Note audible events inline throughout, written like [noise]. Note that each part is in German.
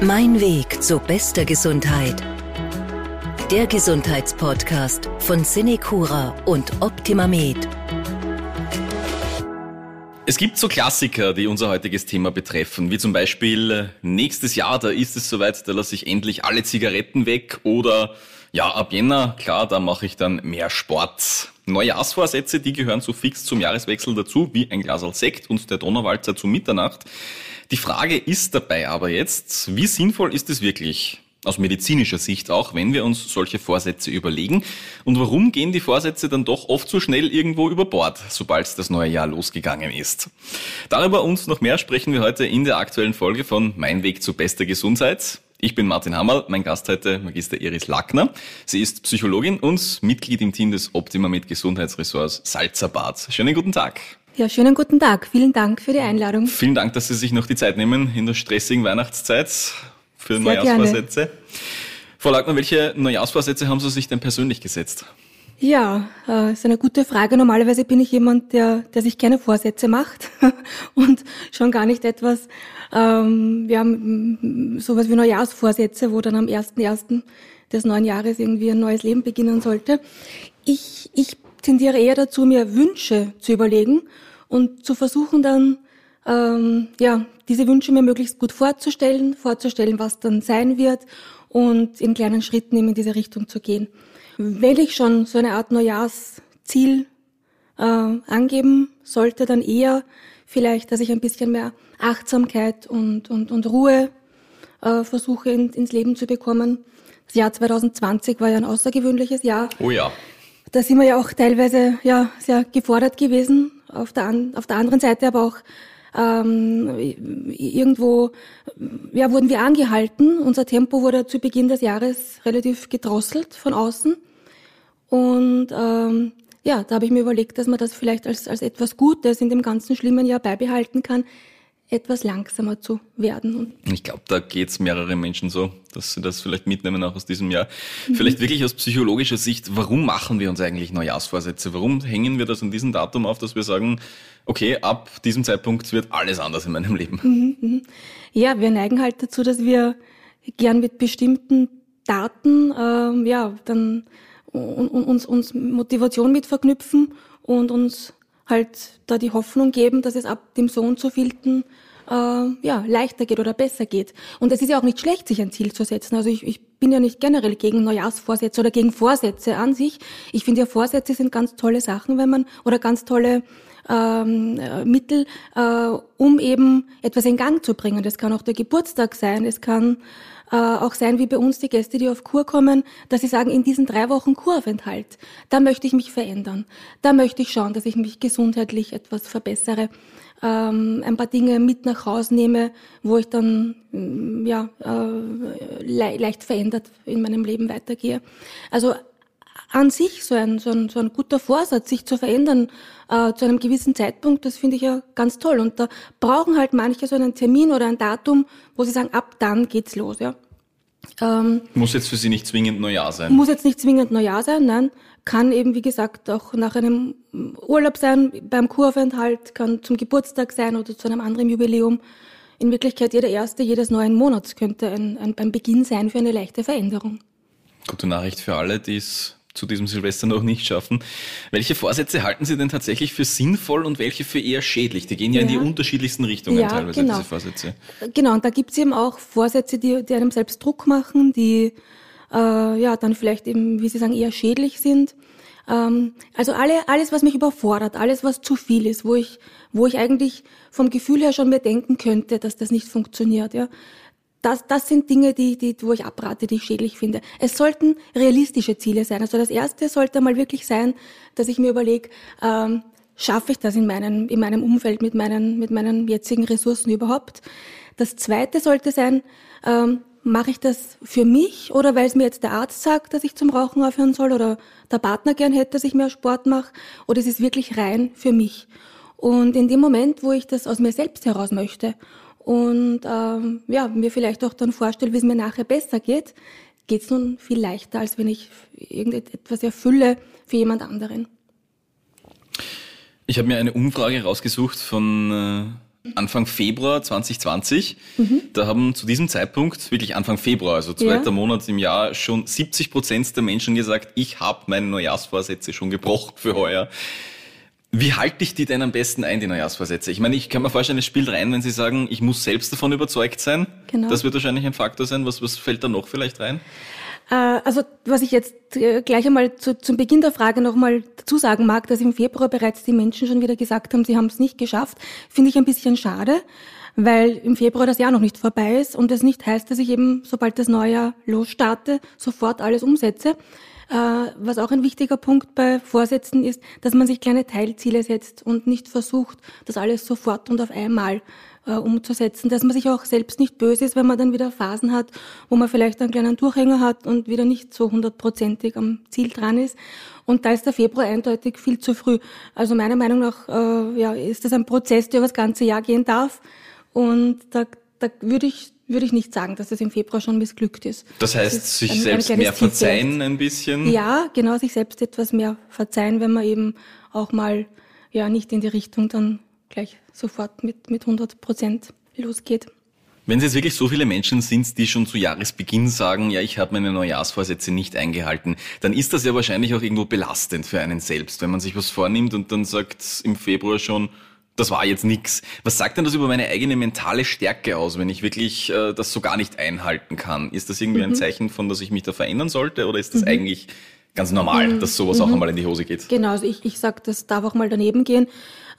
Mein Weg zu bester Gesundheit. Der Gesundheitspodcast von Cinecura und OptimaMed. Es gibt so Klassiker, die unser heutiges Thema betreffen, wie zum Beispiel äh, nächstes Jahr, da ist es soweit, da lasse ich endlich alle Zigaretten weg oder ja, ab Jänner, klar, da mache ich dann mehr Sport. Neujahrsvorsätze, die gehören so fix zum Jahreswechsel dazu, wie ein Glas Sekt und der Donauwalzer zu Mitternacht. Die Frage ist dabei aber jetzt, wie sinnvoll ist es wirklich? Aus medizinischer Sicht auch, wenn wir uns solche Vorsätze überlegen. Und warum gehen die Vorsätze dann doch oft so schnell irgendwo über Bord, sobald das neue Jahr losgegangen ist? Darüber und noch mehr sprechen wir heute in der aktuellen Folge von Mein Weg zu bester Gesundheit. Ich bin Martin Hammerl, mein Gast heute Magister Iris Lackner. Sie ist Psychologin und Mitglied im Team des Optima mit Gesundheitsressorts Salzerbad. Schönen guten Tag. Ja, schönen guten Tag. Vielen Dank für die Einladung. Vielen Dank, dass Sie sich noch die Zeit nehmen in der stressigen Weihnachtszeit für Sehr Neujahrsvorsätze. Gerne. Frau Lackner, welche Neujahrsvorsätze haben Sie sich denn persönlich gesetzt? Ja, äh, ist eine gute Frage. Normalerweise bin ich jemand, der, der sich keine Vorsätze macht [laughs] und schon gar nicht etwas. Ähm, wir haben sowas wie Neujahrsvorsätze, wo dann am 1.1. des neuen Jahres irgendwie ein neues Leben beginnen sollte. Ich, ich tendiere eher dazu, mir Wünsche zu überlegen und zu versuchen dann, ähm, ja, diese Wünsche mir möglichst gut vorzustellen, vorzustellen, was dann sein wird und in kleinen Schritten eben in diese Richtung zu gehen. Wenn ich schon so eine Art Neujahrsziel äh, angeben sollte, dann eher vielleicht, dass ich ein bisschen mehr Achtsamkeit und, und, und Ruhe äh, versuche in, ins Leben zu bekommen. Das Jahr 2020 war ja ein außergewöhnliches Jahr. Oh ja. Da sind wir ja auch teilweise ja sehr gefordert gewesen. Auf der, auf der anderen Seite aber auch ähm, irgendwo ja, wurden wir angehalten. Unser Tempo wurde zu Beginn des Jahres relativ gedrosselt von außen. Und ähm, ja, da habe ich mir überlegt, dass man das vielleicht als, als etwas Gutes in dem ganzen schlimmen Jahr beibehalten kann, etwas langsamer zu werden. Ich glaube, da geht's mehrere Menschen so, dass sie das vielleicht mitnehmen auch aus diesem Jahr. Mhm. Vielleicht wirklich aus psychologischer Sicht, warum machen wir uns eigentlich Neujahrsvorsätze? Warum hängen wir das an diesem Datum auf, dass wir sagen, okay, ab diesem Zeitpunkt wird alles anders in meinem Leben? Mhm, mhm. Ja, wir neigen halt dazu, dass wir gern mit bestimmten Daten, ähm, ja, dann uns, uns Motivation mit verknüpfen und uns halt da die Hoffnung geben, dass es ab dem so und so vielten äh, ja, leichter geht oder besser geht. Und es ist ja auch nicht schlecht, sich ein Ziel zu setzen. Also ich, ich bin ja nicht generell gegen Neujahrsvorsätze oder gegen Vorsätze an sich. Ich finde ja, Vorsätze sind ganz tolle Sachen, wenn man, oder ganz tolle ähm, äh, Mittel, äh, um eben etwas in Gang zu bringen. Das kann auch der Geburtstag sein, es kann äh, auch sein wie bei uns die Gäste, die auf Kur kommen, dass sie sagen, in diesen drei Wochen Kuraufenthalt, da möchte ich mich verändern. Da möchte ich schauen, dass ich mich gesundheitlich etwas verbessere. Ähm, ein paar Dinge mit nach Hause nehme, wo ich dann mm, ja äh, le leicht verändert in meinem Leben weitergehe. Also an sich so ein, so ein, so ein guter Vorsatz, sich zu verändern äh, zu einem gewissen Zeitpunkt, das finde ich ja ganz toll. Und da brauchen halt manche so einen Termin oder ein Datum, wo sie sagen, ab dann geht's los. Ja. Ähm, muss jetzt für Sie nicht zwingend Neujahr sein? Muss jetzt nicht zwingend Neujahr sein, nein. Kann eben, wie gesagt, auch nach einem Urlaub sein, beim Kuraufenthalt, kann zum Geburtstag sein oder zu einem anderen Jubiläum. In Wirklichkeit jeder erste jedes neuen Monats könnte ein, ein, ein Beginn sein für eine leichte Veränderung. Gute Nachricht für alle, die es zu diesem Silvester noch nicht schaffen. Welche Vorsätze halten Sie denn tatsächlich für sinnvoll und welche für eher schädlich? Die gehen ja, ja. in die unterschiedlichsten Richtungen ja, teilweise, genau. diese Vorsätze. Genau, und da gibt es eben auch Vorsätze, die, die einem selbst Druck machen, die äh, ja dann vielleicht eben, wie Sie sagen, eher schädlich sind. Ähm, also alle, alles, was mich überfordert, alles, was zu viel ist, wo ich, wo ich eigentlich vom Gefühl her schon mir denken könnte, dass das nicht funktioniert, ja das, das sind Dinge, die, die, wo ich abrate, die ich schädlich finde. Es sollten realistische Ziele sein. Also das erste sollte mal wirklich sein, dass ich mir überlege, ähm, schaffe ich das in meinem, in meinem Umfeld mit meinen, mit meinen jetzigen Ressourcen überhaupt? Das zweite sollte sein, ähm, mache ich das für mich oder weil es mir jetzt der Arzt sagt, dass ich zum Rauchen aufhören soll oder der Partner gern hätte, dass ich mehr Sport mache oder es ist wirklich rein für mich. Und in dem Moment, wo ich das aus mir selbst heraus möchte und ähm, ja, mir vielleicht auch dann vorstelle, wie es mir nachher besser geht, geht es nun viel leichter, als wenn ich irgendetwas erfülle für jemand anderen. Ich habe mir eine Umfrage rausgesucht von Anfang Februar 2020. Mhm. Da haben zu diesem Zeitpunkt, wirklich Anfang Februar, also zweiter ja. Monat im Jahr, schon 70 Prozent der Menschen gesagt, ich habe meine Neujahrsvorsätze schon gebrochen für heuer. Wie halte ich die denn am besten ein, die Neujahrsvorsätze? Ich meine, ich kann mir vorstellen, es spielt rein, wenn Sie sagen, ich muss selbst davon überzeugt sein. Genau. Das wird wahrscheinlich ein Faktor sein. Was, was fällt da noch vielleicht rein? Äh, also was ich jetzt äh, gleich einmal zu, zum Beginn der Frage nochmal dazu sagen mag, dass im Februar bereits die Menschen schon wieder gesagt haben, sie haben es nicht geschafft, finde ich ein bisschen schade, weil im Februar das Jahr noch nicht vorbei ist und das nicht heißt, dass ich eben, sobald das neue Jahr losstarte, sofort alles umsetze. Äh, was auch ein wichtiger Punkt bei Vorsätzen ist, dass man sich kleine Teilziele setzt und nicht versucht, das alles sofort und auf einmal äh, umzusetzen, dass man sich auch selbst nicht böse ist, wenn man dann wieder Phasen hat, wo man vielleicht einen kleinen Durchhänger hat und wieder nicht so hundertprozentig am Ziel dran ist. Und da ist der Februar eindeutig viel zu früh. Also meiner Meinung nach äh, ja, ist das ein Prozess, der über das ganze Jahr gehen darf. Und da, da würde ich würde ich nicht sagen, dass es im Februar schon missglückt ist. Das heißt, das sich ein, selbst ein mehr verzeihen ein bisschen? Ja, genau, sich selbst etwas mehr verzeihen, wenn man eben auch mal ja nicht in die Richtung dann gleich sofort mit, mit 100 Prozent losgeht. Wenn es jetzt wirklich so viele Menschen sind, die schon zu Jahresbeginn sagen, ja, ich habe meine Neujahrsvorsätze nicht eingehalten, dann ist das ja wahrscheinlich auch irgendwo belastend für einen selbst, wenn man sich was vornimmt und dann sagt im Februar schon, das war jetzt nix. Was sagt denn das über meine eigene mentale Stärke aus, wenn ich wirklich äh, das so gar nicht einhalten kann? Ist das irgendwie mhm. ein Zeichen von, dass ich mich da verändern sollte oder ist das mhm. eigentlich ganz normal, mhm. dass sowas auch mhm. einmal in die Hose geht? Genau, also ich, ich sage, das darf auch mal daneben gehen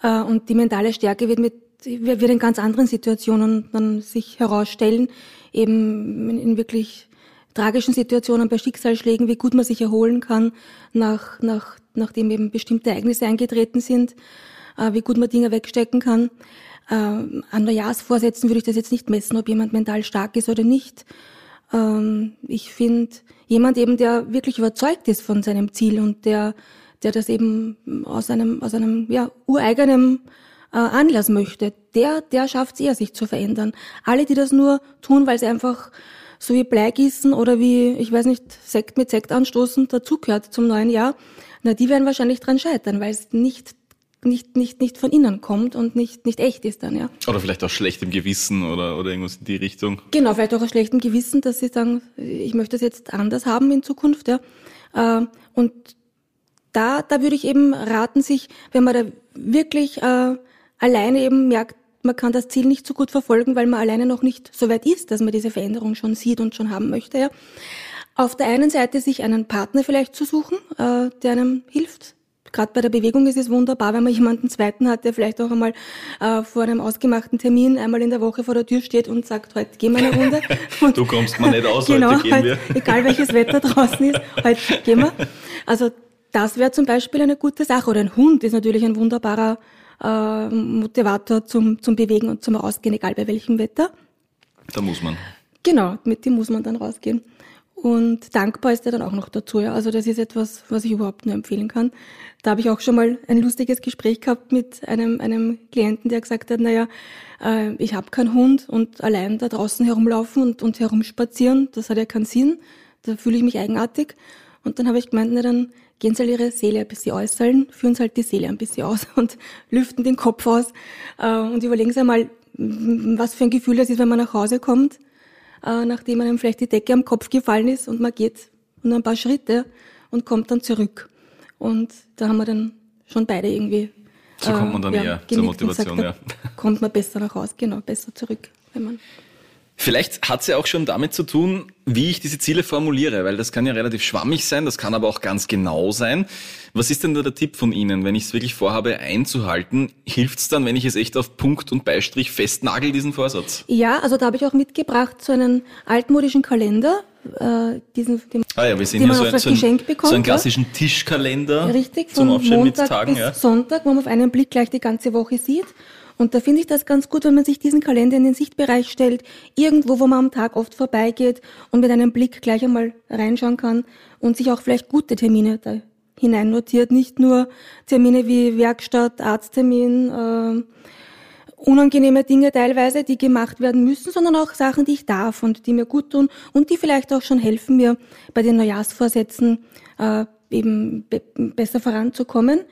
äh, und die mentale Stärke wird mit wird in ganz anderen Situationen dann sich herausstellen, eben in, in wirklich tragischen Situationen bei Schicksalsschlägen, wie gut man sich erholen kann, nach, nach, nachdem eben bestimmte Ereignisse eingetreten sind wie gut man Dinge wegstecken kann. Äh, an Neujahrsvorsätzen würde ich das jetzt nicht messen, ob jemand mental stark ist oder nicht. Ähm, ich finde, jemand eben, der wirklich überzeugt ist von seinem Ziel und der, der das eben aus einem, aus einem ja, ureigenen äh, Anlass möchte, der, der schafft es eher, sich zu verändern. Alle, die das nur tun, weil sie einfach so wie Bleigießen oder wie, ich weiß nicht, Sekt mit Sekt anstoßen dazugehört zum neuen Jahr, na, die werden wahrscheinlich dran scheitern, weil es nicht nicht, nicht, nicht von innen kommt und nicht, nicht echt ist dann, ja. Oder vielleicht auch schlechtem Gewissen oder, oder irgendwas in die Richtung. Genau, vielleicht auch aus schlechtem Gewissen, dass sie sagen, ich möchte das jetzt anders haben in Zukunft, ja. Äh, und da, da würde ich eben raten, sich, wenn man da wirklich äh, alleine eben merkt, man kann das Ziel nicht so gut verfolgen, weil man alleine noch nicht so weit ist, dass man diese Veränderung schon sieht und schon haben möchte, ja. Auf der einen Seite sich einen Partner vielleicht zu suchen, äh, der einem hilft, gerade bei der Bewegung ist es wunderbar, wenn man jemanden zweiten hat, der vielleicht auch einmal äh, vor einem ausgemachten Termin einmal in der Woche vor der Tür steht und sagt, heute gehen wir eine Runde. Und [laughs] du kommst mal nicht aus, genau, heute gehen halt, wir. Egal welches Wetter draußen ist, heute gehen wir. Also das wäre zum Beispiel eine gute Sache. Oder ein Hund ist natürlich ein wunderbarer äh, Motivator zum, zum Bewegen und zum Rausgehen, egal bei welchem Wetter. Da muss man. Genau, mit dem muss man dann rausgehen. Und dankbar ist er dann auch noch dazu. Ja. Also das ist etwas, was ich überhaupt nur empfehlen kann. Da habe ich auch schon mal ein lustiges Gespräch gehabt mit einem, einem Klienten, der gesagt hat, naja, äh, ich habe keinen Hund und allein da draußen herumlaufen und, und herumspazieren, das hat ja keinen Sinn. Da fühle ich mich eigenartig. Und dann habe ich gemeint, na dann gehen sie halt ihre Seele ein bisschen äußern, führen sie halt die Seele ein bisschen aus [laughs] und lüften den Kopf aus äh, und überlegen sie einmal, was für ein Gefühl das ist, wenn man nach Hause kommt äh, nachdem einem vielleicht die Decke am Kopf gefallen ist und man geht nur ein paar Schritte und kommt dann zurück. Und da haben wir dann schon beide irgendwie. So kommt man dann äh, eher zur Motivation, gesagt, ja. Kommt man besser nach Hause, genau, besser zurück, wenn man Vielleicht hat es ja auch schon damit zu tun, wie ich diese Ziele formuliere, weil das kann ja relativ schwammig sein, das kann aber auch ganz genau sein. Was ist denn da der Tipp von Ihnen, wenn ich es wirklich vorhabe einzuhalten? Hilft es dann, wenn ich es echt auf Punkt und Beistrich festnagel, diesen Vorsatz? Ja, also da habe ich auch mitgebracht so einen altmodischen Kalender, äh, diesen, den, ah ja, wir sehen hier so, ein, so, ein, bekommt, so einen klassischen ja. Tischkalender Richtig, zum Aufstellen Montag mit Tagen. Bis ja. Sonntag, wo man auf einen Blick gleich die ganze Woche sieht. Und da finde ich das ganz gut, wenn man sich diesen Kalender in den Sichtbereich stellt, irgendwo, wo man am Tag oft vorbeigeht und mit einem Blick gleich einmal reinschauen kann und sich auch vielleicht gute Termine da hinein notiert, nicht nur Termine wie Werkstatt, Arzttermin, äh, unangenehme Dinge teilweise, die gemacht werden müssen, sondern auch Sachen, die ich darf und die mir gut tun und die vielleicht auch schon helfen mir bei den Neujahrsvorsätzen äh, eben be besser voranzukommen.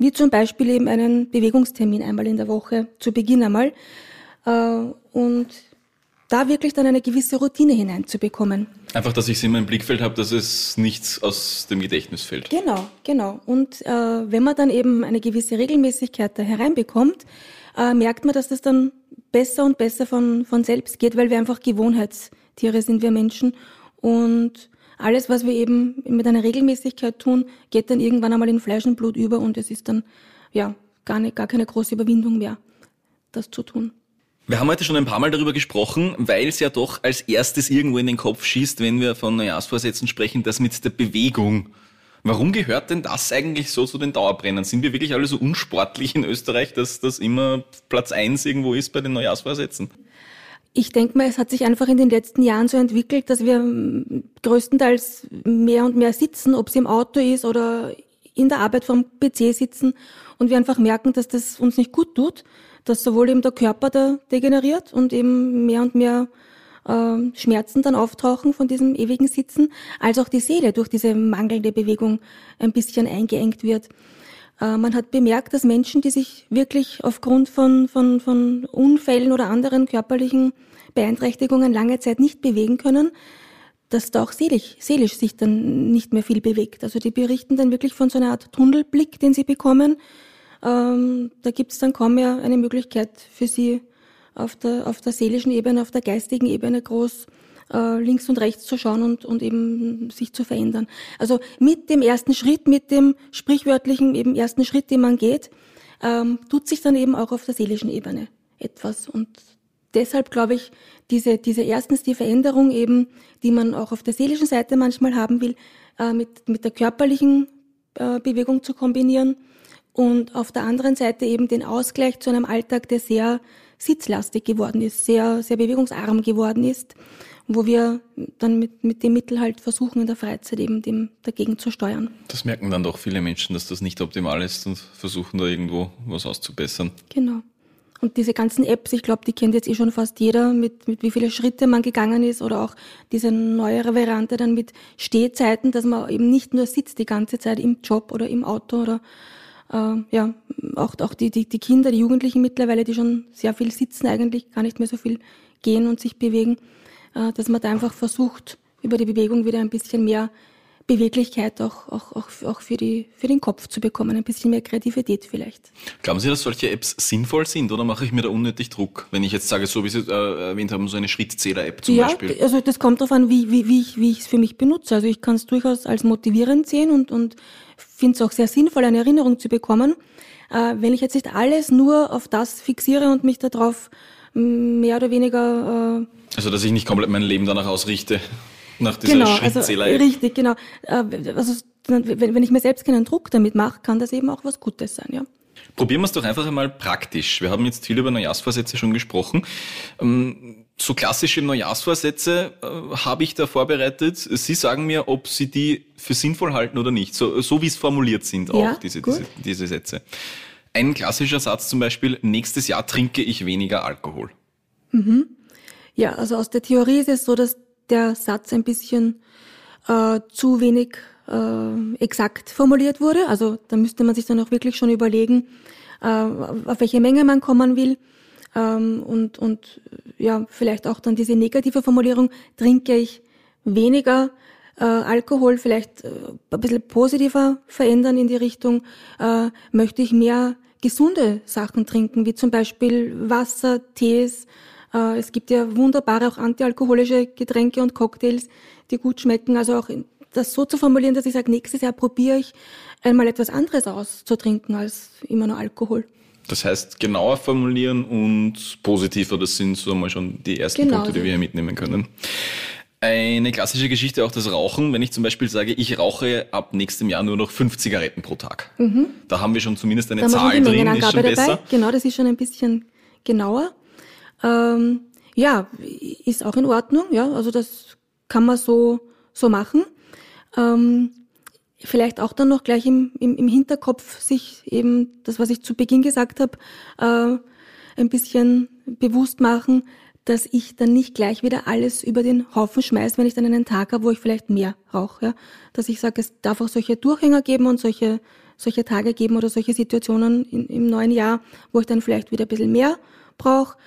Wie zum Beispiel eben einen Bewegungstermin einmal in der Woche zu Beginn einmal äh, und da wirklich dann eine gewisse Routine hineinzubekommen. Einfach, dass ich es immer im Blickfeld habe, dass es nichts aus dem Gedächtnis fällt. Genau, genau. Und äh, wenn man dann eben eine gewisse Regelmäßigkeit da hereinbekommt, äh, merkt man, dass das dann besser und besser von, von selbst geht, weil wir einfach Gewohnheitstiere sind, wir Menschen. Und alles, was wir eben mit einer Regelmäßigkeit tun, geht dann irgendwann einmal in Fleisch und Blut über und es ist dann ja gar, nicht, gar keine große Überwindung mehr, das zu tun. Wir haben heute schon ein paar Mal darüber gesprochen, weil es ja doch als erstes irgendwo in den Kopf schießt, wenn wir von Neujahrsvorsätzen sprechen, das mit der Bewegung. Warum gehört denn das eigentlich so zu den Dauerbrennern? Sind wir wirklich alle so unsportlich in Österreich, dass das immer Platz eins irgendwo ist bei den Neujahrsvorsätzen? Ich denke mal, es hat sich einfach in den letzten Jahren so entwickelt, dass wir größtenteils mehr und mehr sitzen, ob es im Auto ist oder in der Arbeit vom PC sitzen und wir einfach merken, dass das uns nicht gut tut, dass sowohl eben der Körper da degeneriert und eben mehr und mehr äh, Schmerzen dann auftauchen von diesem ewigen Sitzen, als auch die Seele durch diese mangelnde Bewegung ein bisschen eingeengt wird. Äh, man hat bemerkt, dass Menschen, die sich wirklich aufgrund von, von, von Unfällen oder anderen körperlichen Beeinträchtigungen lange Zeit nicht bewegen können, dass da auch seelisch, seelisch sich dann nicht mehr viel bewegt. Also die berichten dann wirklich von so einer Art Tunnelblick, den sie bekommen. Ähm, da gibt es dann kaum mehr eine Möglichkeit für sie auf der, auf der seelischen Ebene, auf der geistigen Ebene groß äh, links und rechts zu schauen und, und eben sich zu verändern. Also mit dem ersten Schritt, mit dem sprichwörtlichen eben ersten Schritt, den man geht, ähm, tut sich dann eben auch auf der seelischen Ebene etwas. Und deshalb glaube ich, diese, diese erstens die Veränderung eben, die man auch auf der seelischen Seite manchmal haben will, äh, mit, mit der körperlichen äh, Bewegung zu kombinieren und auf der anderen Seite eben den Ausgleich zu einem Alltag, der sehr sitzlastig geworden ist, sehr, sehr bewegungsarm geworden ist wo wir dann mit, mit dem Mittel halt versuchen, in der Freizeit eben dem dagegen zu steuern. Das merken dann doch viele Menschen, dass das nicht optimal ist und versuchen da irgendwo was auszubessern. Genau. Und diese ganzen Apps, ich glaube, die kennt jetzt eh schon fast jeder, mit, mit wie viele Schritte man gegangen ist oder auch diese neuere Variante dann mit Stehzeiten, dass man eben nicht nur sitzt die ganze Zeit im Job oder im Auto oder äh, ja, auch, auch die, die, die Kinder, die Jugendlichen mittlerweile, die schon sehr viel sitzen, eigentlich gar nicht mehr so viel gehen und sich bewegen. Äh, dass man da einfach versucht, über die Bewegung wieder ein bisschen mehr Beweglichkeit auch, auch, auch, auch für, die, für den Kopf zu bekommen, ein bisschen mehr Kreativität vielleicht. Glauben Sie, dass solche Apps sinnvoll sind oder mache ich mir da unnötig Druck, wenn ich jetzt sage, so wie Sie äh, erwähnt haben, so eine Schrittzähler-App zum ja, Beispiel? Ja, also das kommt darauf an, wie, wie, wie, ich, wie ich es für mich benutze. Also ich kann es durchaus als motivierend sehen und, und finde es auch sehr sinnvoll, eine Erinnerung zu bekommen. Äh, wenn ich jetzt nicht alles nur auf das fixiere und mich darauf mehr oder weniger. Äh, also dass ich nicht komplett mein Leben danach ausrichte, nach dieser genau, Schrittzähler. Also, richtig, genau. Äh, also wenn ich mir selbst keinen Druck damit mache, kann das eben auch was Gutes sein, ja. Probieren wir es doch einfach einmal praktisch. Wir haben jetzt viel über Neujahrsvorsätze schon gesprochen. Ähm, so klassische Neujahrsvorsätze äh, habe ich da vorbereitet. Sie sagen mir, ob Sie die für sinnvoll halten oder nicht. So, so wie es formuliert sind, auch ja, diese, diese, diese Sätze. Ein klassischer Satz zum Beispiel, nächstes Jahr trinke ich weniger Alkohol. Mhm. Ja, also aus der Theorie ist es so, dass der Satz ein bisschen äh, zu wenig äh, exakt formuliert wurde. Also da müsste man sich dann auch wirklich schon überlegen, äh, auf welche Menge man kommen will. Ähm, und, und ja, vielleicht auch dann diese negative Formulierung, trinke ich weniger äh, Alkohol vielleicht äh, ein bisschen positiver verändern in die Richtung, äh, möchte ich mehr gesunde Sachen trinken, wie zum Beispiel Wasser, Tees. Äh, es gibt ja wunderbare auch antialkoholische Getränke und Cocktails, die gut schmecken. Also auch das so zu formulieren, dass ich sage, nächstes Jahr probiere ich einmal etwas anderes auszutrinken als immer nur Alkohol. Das heißt, genauer formulieren und positiver, das sind so einmal schon die ersten genau Punkte, die wir hier mitnehmen können. Eine klassische Geschichte auch das Rauchen. Wenn ich zum Beispiel sage, ich rauche ab nächstem Jahr nur noch fünf Zigaretten pro Tag. Mhm. Da haben wir schon zumindest eine Zahl drin, ist schon besser. Dabei. Genau, das ist schon ein bisschen genauer. Ähm, ja, ist auch in Ordnung. Ja, also das kann man so so machen. Ähm, vielleicht auch dann noch gleich im, im, im Hinterkopf sich eben das, was ich zu Beginn gesagt habe, äh, ein bisschen bewusst machen, dass ich dann nicht gleich wieder alles über den Haufen schmeiße, wenn ich dann einen Tag habe, wo ich vielleicht mehr rauche. Ja? Dass ich sage, es darf auch solche Durchhänger geben und solche, solche Tage geben oder solche Situationen in, im neuen Jahr, wo ich dann vielleicht wieder ein bisschen mehr brauche.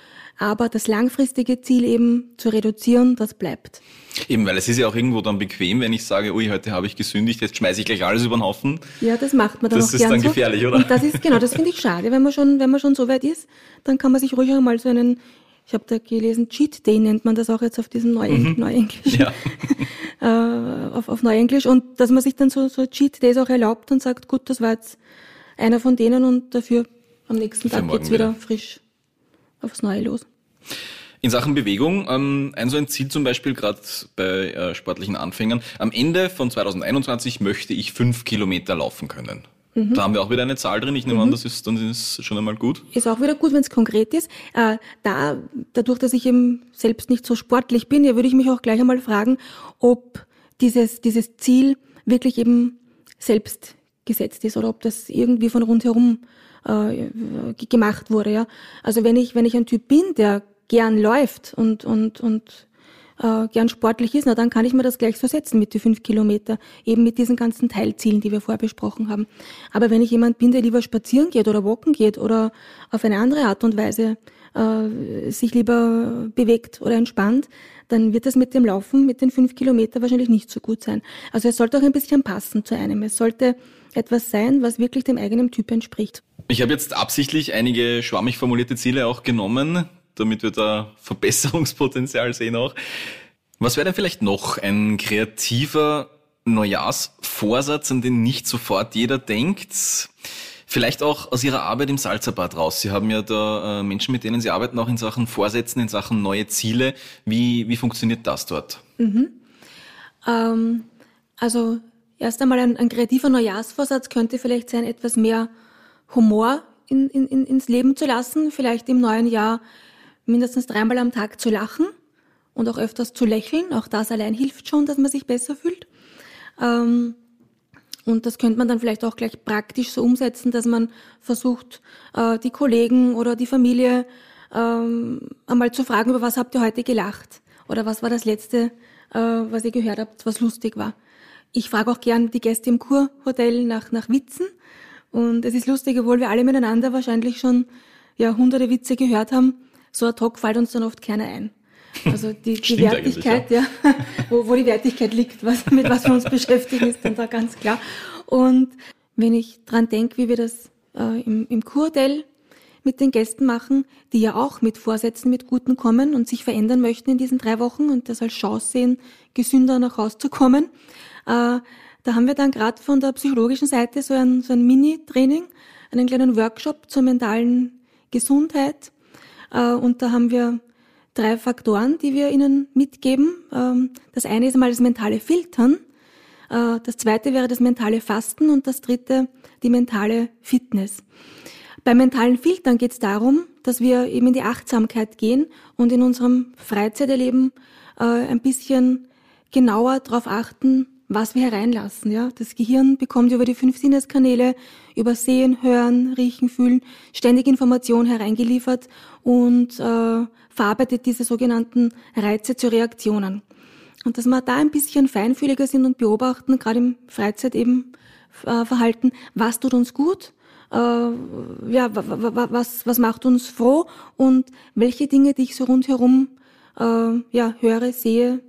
Aber das langfristige Ziel eben zu reduzieren, das bleibt. Eben, weil es ist ja auch irgendwo dann bequem, wenn ich sage, ui, heute habe ich gesündigt, jetzt schmeiße ich gleich alles über den Haufen. Ja, das macht man dann das auch ist gern dann so. gefährlich, oder? Und das ist, genau, das finde ich schade. Wenn man schon, wenn man schon so weit ist, dann kann man sich ruhig einmal so einen, ich habe da gelesen, Cheat Day nennt man das auch jetzt auf diesem Neu Neuenglisch. Ja. [laughs] äh, auf, auf Neuenglisch. Und dass man sich dann so, so Cheat Days auch erlaubt und sagt, gut, das war jetzt einer von denen und dafür am nächsten Für Tag geht's wieder, wieder. frisch aufs Neue los. In Sachen Bewegung, ähm, ein so ein Ziel zum Beispiel gerade bei äh, sportlichen Anfängern. Am Ende von 2021 möchte ich fünf Kilometer laufen können. Mhm. Da haben wir auch wieder eine Zahl drin. Ich nehme an, das ist, dann ist schon einmal gut. Ist auch wieder gut, wenn es konkret ist. Äh, da, dadurch, dass ich eben selbst nicht so sportlich bin, ja, würde ich mich auch gleich einmal fragen, ob dieses, dieses Ziel wirklich eben selbst gesetzt ist oder ob das irgendwie von rundherum äh, gemacht wurde. Ja. Also wenn ich, wenn ich ein Typ bin, der gern läuft und, und, und äh, gern sportlich ist, na dann kann ich mir das gleich so setzen mit die fünf Kilometer, eben mit diesen ganzen Teilzielen, die wir vorher besprochen haben. Aber wenn ich jemand bin, der lieber spazieren geht oder walken geht oder auf eine andere Art und Weise äh, sich lieber bewegt oder entspannt, dann wird das mit dem Laufen, mit den fünf Kilometer wahrscheinlich nicht so gut sein. Also es sollte auch ein bisschen passen zu einem. Es sollte etwas sein, was wirklich dem eigenen Typ entspricht. Ich habe jetzt absichtlich einige schwammig formulierte Ziele auch genommen, damit wir da Verbesserungspotenzial sehen auch. Was wäre denn vielleicht noch ein kreativer Neujahrsvorsatz, an den nicht sofort jeder denkt? Vielleicht auch aus Ihrer Arbeit im Salzerbad raus. Sie haben ja da äh, Menschen, mit denen Sie arbeiten, auch in Sachen Vorsätzen, in Sachen neue Ziele. Wie, wie funktioniert das dort? Ähm, also erst einmal ein, ein kreativer Neujahrsvorsatz könnte vielleicht sein, etwas mehr Humor in, in, ins Leben zu lassen, vielleicht im neuen Jahr mindestens dreimal am Tag zu lachen und auch öfters zu lächeln. Auch das allein hilft schon, dass man sich besser fühlt. Ähm, und das könnte man dann vielleicht auch gleich praktisch so umsetzen, dass man versucht, äh, die Kollegen oder die Familie ähm, einmal zu fragen, über was habt ihr heute gelacht? Oder was war das Letzte, äh, was ihr gehört habt, was lustig war? Ich frage auch gern die Gäste im Kurhotel nach, nach Witzen. Und es ist lustig, obwohl wir alle miteinander wahrscheinlich schon ja, hunderte Witze gehört haben, so ad hoc fällt uns dann oft keiner ein. Also die, [laughs] die Wertigkeit, ja, [laughs] wo, wo die Wertigkeit liegt, was, mit was wir uns beschäftigen, ist dann da ganz klar. Und wenn ich dran denke, wie wir das äh, im, im Kurhotel mit den Gästen machen, die ja auch mit Vorsätzen, mit Guten kommen und sich verändern möchten in diesen drei Wochen und das als Chance sehen, gesünder nach Hause zu kommen. Äh, da haben wir dann gerade von der psychologischen Seite so ein, so ein Mini-Training, einen kleinen Workshop zur mentalen Gesundheit. Äh, und da haben wir drei Faktoren, die wir Ihnen mitgeben. Ähm, das eine ist einmal das mentale Filtern. Äh, Das zweite wäre das mentale Fasten und das dritte die mentale Fitness. Beim mentalen Filtern geht es darum, dass wir eben in die Achtsamkeit gehen und in unserem Freizeiterleben äh, ein bisschen genauer darauf achten, was wir hereinlassen. Ja? Das Gehirn bekommt über die fünf Sinneskanäle, über Sehen, Hören, Riechen, Fühlen, ständig Information hereingeliefert und äh, verarbeitet diese sogenannten Reize zu Reaktionen. Und dass wir da ein bisschen feinfühliger sind und beobachten, gerade im Freizeit eben äh, Verhalten, was tut uns gut, äh, ja, wa- wa- wa- was, was macht uns froh und welche Dinge, die ich so rundherum äh, ja, höre, sehe,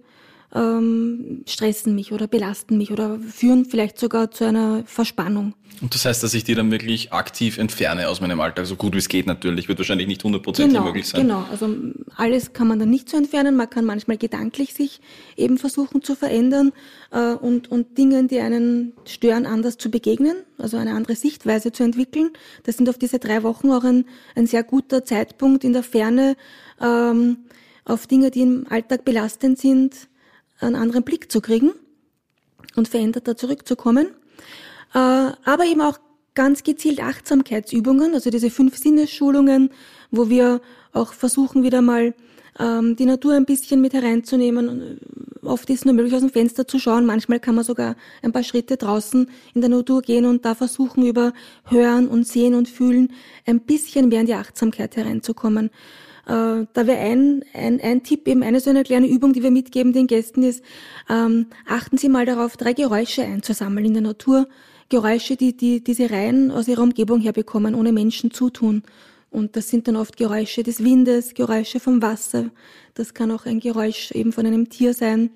ähm, stressen mich oder belasten mich oder führen vielleicht sogar zu einer Verspannung. Und das heißt, dass ich die dann wirklich aktiv entferne aus meinem Alltag, so gut wie es geht natürlich, wird wahrscheinlich nicht hundertprozentig Genau, möglich sein. genau. Also m, alles kann man dann nicht so entfernen. Man kann manchmal gedanklich sich eben versuchen zu verändern äh, und, und Dingen, die einen stören, anders zu begegnen, also eine andere Sichtweise zu entwickeln. Das sind auf diese drei Wochen auch ein, ein sehr guter Zeitpunkt in der Ferne, ähm, auf Dinge, die im Alltag belastend sind, einen anderen Blick zu kriegen und veränderter zurückzukommen. Äh, aber eben auch ganz gezielt Achtsamkeitsübungen, also diese fünf Sinnesschulungen, wo wir auch versuchen, wieder mal ähm, die Natur ein bisschen mit hereinzunehmen. Äh, Oft ist nur möglich, aus dem Fenster zu schauen. Manchmal kann man sogar ein paar Schritte draußen in der Natur gehen und da versuchen, über Hören und Sehen und Fühlen ein bisschen mehr in die Achtsamkeit hereinzukommen. Äh, da wäre ein, ein, ein Tipp, eben eine so eine kleine Übung, die wir mitgeben den Gästen ist, ähm, achten Sie mal darauf, drei Geräusche einzusammeln in der Natur, Geräusche, die, die diese Reihen aus ihrer Umgebung herbekommen, ohne Menschen zutun. Und das sind dann oft Geräusche des Windes, Geräusche vom Wasser. Das kann auch ein Geräusch eben von einem Tier sein.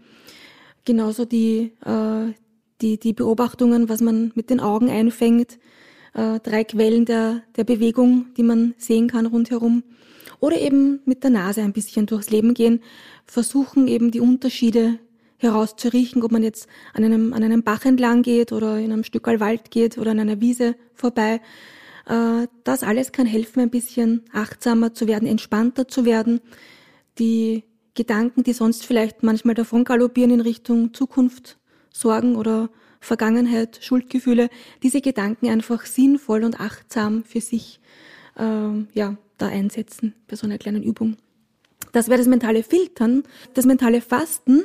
Genauso die, äh, die, die Beobachtungen, was man mit den Augen einfängt. Äh, drei Quellen der, der Bewegung, die man sehen kann rundherum. Oder eben mit der Nase ein bisschen durchs Leben gehen, versuchen eben die Unterschiede herauszuriechen, ob man jetzt an einem, an einem Bach entlang geht oder in einem Stück Wald geht oder an einer Wiese vorbei. Äh, das alles kann helfen, ein bisschen achtsamer zu werden, entspannter zu werden. Die Gedanken, die sonst vielleicht manchmal davon galoppieren in Richtung Zukunft, Sorgen oder Vergangenheit, Schuldgefühle, diese Gedanken einfach sinnvoll und achtsam für sich äh, ja, da einsetzen bei so einer kleinen Übung. Das wäre das mentale Filtern. Das mentale Fasten,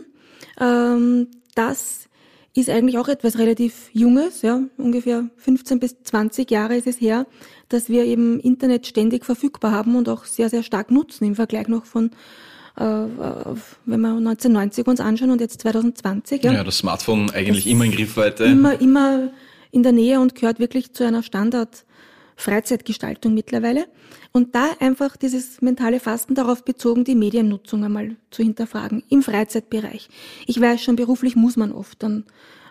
ähm, das ist eigentlich auch etwas relativ Junges, ja, ungefähr 15 bis 20 Jahre ist es her, dass wir eben Internet ständig verfügbar haben und auch sehr, sehr stark nutzen im Vergleich noch von äh, wenn wir 1990 uns anschauen und jetzt 2020. Ja, ja das Smartphone eigentlich das immer in Griffweite. Immer, immer in der Nähe und gehört wirklich zu einer Standard Freizeitgestaltung mittlerweile. Und da einfach dieses mentale Fasten darauf bezogen, die Mediennutzung einmal zu hinterfragen im Freizeitbereich. Ich weiß schon, beruflich muss man oft dann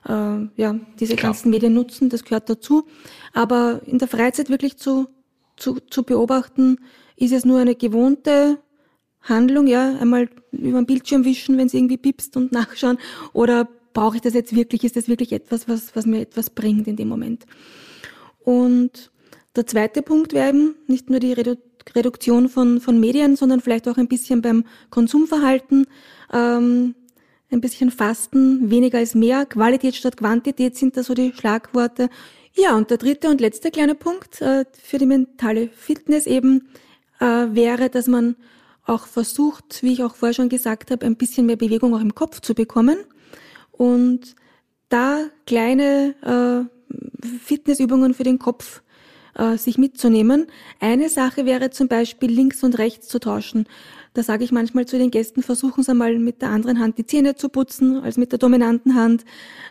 äh, ja diese Klar. ganzen Medien nutzen, das gehört dazu. Aber in der Freizeit wirklich zu, zu, zu beobachten, ist es nur eine gewohnte Handlung, ja, einmal über den Bildschirm wischen, wenn es irgendwie piepst und [laughs] nachschauen, oder brauche ich das jetzt wirklich? Ist das wirklich etwas, was, was mir etwas bringt in dem Moment? Und der zweite Punkt wäre eben nicht nur die Redu Reduktion von, von Medien, sondern vielleicht auch ein bisschen beim Konsumverhalten, ähm, ein bisschen Fasten, weniger ist mehr, Qualität statt Quantität sind da so die Schlagworte. Ja, und der dritte und letzte kleine Punkt äh, für die mentale Fitness eben äh, wäre, dass man auch versucht, wie ich auch vorher schon gesagt habe, ein bisschen mehr Bewegung auch im Kopf zu bekommen und da kleine äh, Fitnessübungen für den Kopf äh, sich mitzunehmen. Eine Sache wäre zum Beispiel links und rechts zu tauschen. Da sage ich manchmal zu den Gästen, versuchen Sie mal mit der anderen Hand die Zähne zu putzen, als mit der dominanten Hand,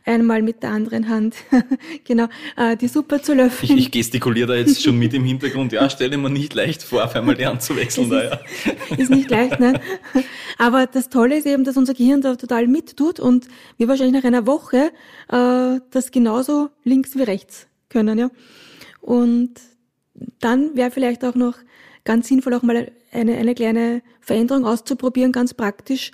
einmal mit der anderen Hand, [laughs] genau, äh, die Suppe zu löffeln. Ich, ich gestikuliere da jetzt schon mit im [laughs] Hintergrund. Ja, stelle mir nicht leicht vor, auf einmal die Hand zu wechseln. da, ja. [laughs] ist nicht leicht, ne? Aber das Tolle ist eben, dass unser Gehirn da total mittut und wir wahrscheinlich nach einer Woche äh, das genauso links wie rechts können, ja. Und dann wäre vielleicht auch noch ganz sinnvoll, auch mal eine, eine kleine Veränderung auszuprobieren, ganz praktisch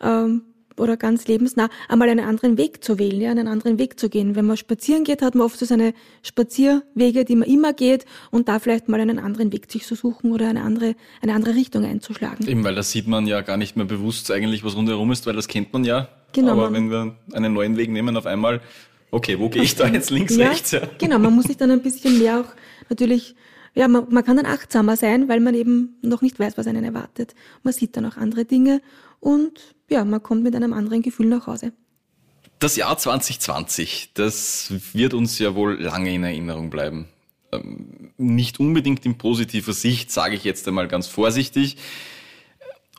ähm, oder ganz lebensnah, einmal einen anderen Weg zu wählen, ja, einen anderen Weg zu gehen. Wenn man spazieren geht, hat man oft so seine Spazierwege, die man immer geht und da vielleicht mal einen anderen Weg sich zu suchen oder eine andere, eine andere Richtung einzuschlagen. Eben, weil da sieht man ja gar nicht mehr bewusst eigentlich, was rundherum ist, weil das kennt man ja. Genau. Aber wenn wir einen neuen Weg nehmen, auf einmal okay, wo gehe ich da jetzt links, ja, rechts? Ja. Genau, man muss sich dann ein bisschen mehr auch natürlich, ja, man, man kann dann achtsamer sein, weil man eben noch nicht weiß, was einen erwartet. Man sieht dann auch andere Dinge und ja, man kommt mit einem anderen Gefühl nach Hause. Das Jahr 2020, das wird uns ja wohl lange in Erinnerung bleiben. Ähm, nicht unbedingt in positiver Sicht, sage ich jetzt einmal ganz vorsichtig.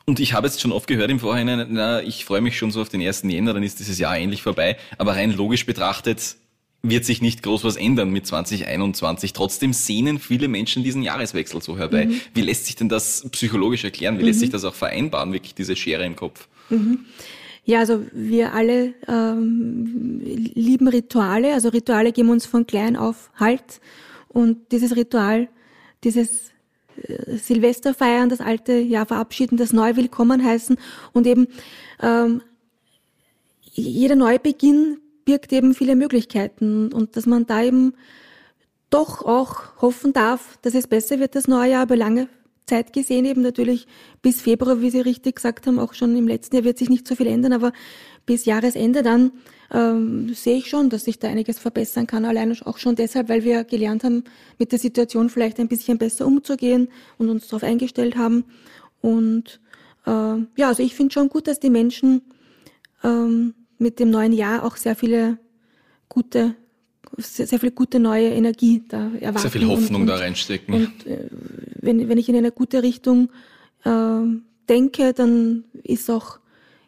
Und ich habe jetzt schon oft gehört im Vorhinein, na, ich freue mich schon so auf den ersten Jänner, dann ist dieses Jahr endlich vorbei. Aber rein logisch betrachtet wird sich nicht groß was ändern mit 2021. Trotzdem sehnen viele Menschen diesen Jahreswechsel so herbei. Mhm. Wie lässt sich denn das psychologisch erklären? Wie mhm. lässt sich das auch vereinbaren, wirklich diese Schere im Kopf? Mhm. Ja, also wir alle ähm, lieben Rituale. Also Rituale geben uns von klein auf Halt. Und dieses Ritual, dieses Silvester feiern, das alte Jahr verabschieden, das neue willkommen heißen. Und eben ähm, jeder Neubeginn birgt eben viele Möglichkeiten. Und dass man da eben doch auch hoffen darf, dass es besser wird das neue Jahr über lange Zeit gesehen eben natürlich bis Februar, wie Sie richtig gesagt haben, auch schon im letzten Jahr wird sich nicht so viel ändern, aber bis Jahresende dann ähm, sehe ich schon, dass sich da einiges verbessern kann. Allein auch schon deshalb, weil wir gelernt haben, mit der Situation vielleicht ein bisschen besser umzugehen und uns darauf eingestellt haben. Und äh, ja, also ich finde schon gut, dass die Menschen ähm, mit dem neuen Jahr auch sehr viele gute sehr, sehr viel gute neue Energie da erwarten. Sehr viel Hoffnung und, da reinstecken. Und äh, wenn, wenn ich in eine gute Richtung äh, denke, dann ist auch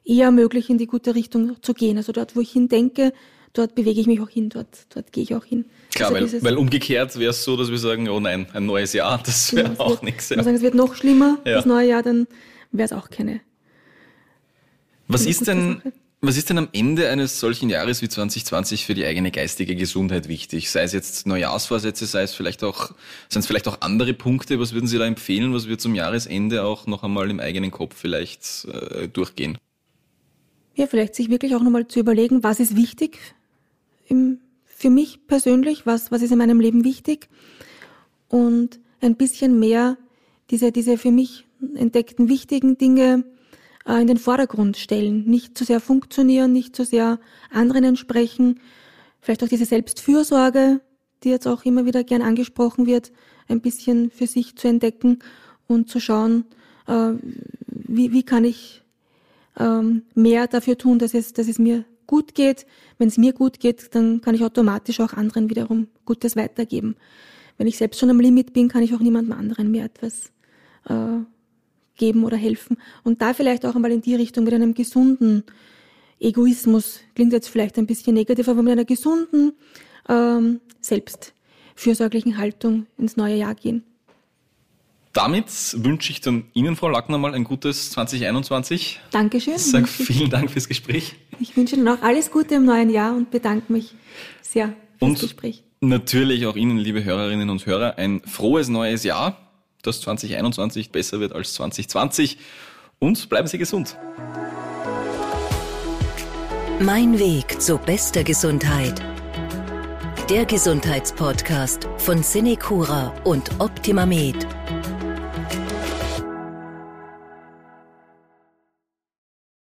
eher möglich, in die gute Richtung zu gehen. Also dort, wo ich hindenke, dort bewege ich mich auch hin, dort, dort gehe ich auch hin. Klar, weil, weil umgekehrt wäre es so, dass wir sagen, oh nein, ein neues Jahr, das wäre genau, auch nichts. Wir sagen, es wird noch schlimmer, ja. das neue Jahr, dann wäre es auch keine. Was ist denn, Sache. Was ist denn am Ende eines solchen Jahres wie 2020 für die eigene geistige Gesundheit wichtig? Sei es jetzt Neujahrsvorsätze, sei es vielleicht auch, sind es vielleicht auch andere Punkte? Was würden Sie da empfehlen, was wir zum Jahresende auch noch einmal im eigenen Kopf vielleicht äh, durchgehen? Ja, vielleicht sich wirklich auch nochmal zu überlegen, was ist wichtig im, für mich persönlich, was, was ist in meinem Leben wichtig und ein bisschen mehr diese, diese für mich entdeckten wichtigen Dinge äh, in den Vordergrund stellen. Nicht zu sehr funktionieren, nicht zu sehr anderen entsprechen. Vielleicht auch diese Selbstfürsorge, die jetzt auch immer wieder gern angesprochen wird, ein bisschen für sich zu entdecken und zu schauen, äh, wie, wie kann ich ähm, mehr dafür tun, dass es, dass es mir gut geht. Wenn es mir gut geht, dann kann ich automatisch auch anderen wiederum Gutes weitergeben. Wenn ich selbst schon am Limit bin, kann ich auch niemandem anderen mehr etwas äh, geben oder helfen. Und da vielleicht auch einmal in die Richtung mit einem gesunden Egoismus, klingt jetzt vielleicht ein bisschen negativ, aber mit einer gesunden, ähm, selbstfürsorglichen Haltung ins neue Jahr gehen. Damit wünsche ich dann Ihnen, Frau Lackner, mal ein gutes 2021. Dankeschön. Ich sage vielen Dank fürs Gespräch. Ich wünsche Ihnen auch alles Gute im neuen Jahr und bedanke mich sehr fürs und Gespräch. Natürlich auch Ihnen, liebe Hörerinnen und Hörer, ein frohes neues Jahr, dass 2021 besser wird als 2020. Und bleiben Sie gesund. Mein Weg zu bester Gesundheit. Der Gesundheitspodcast von Cinecura und Optimamed.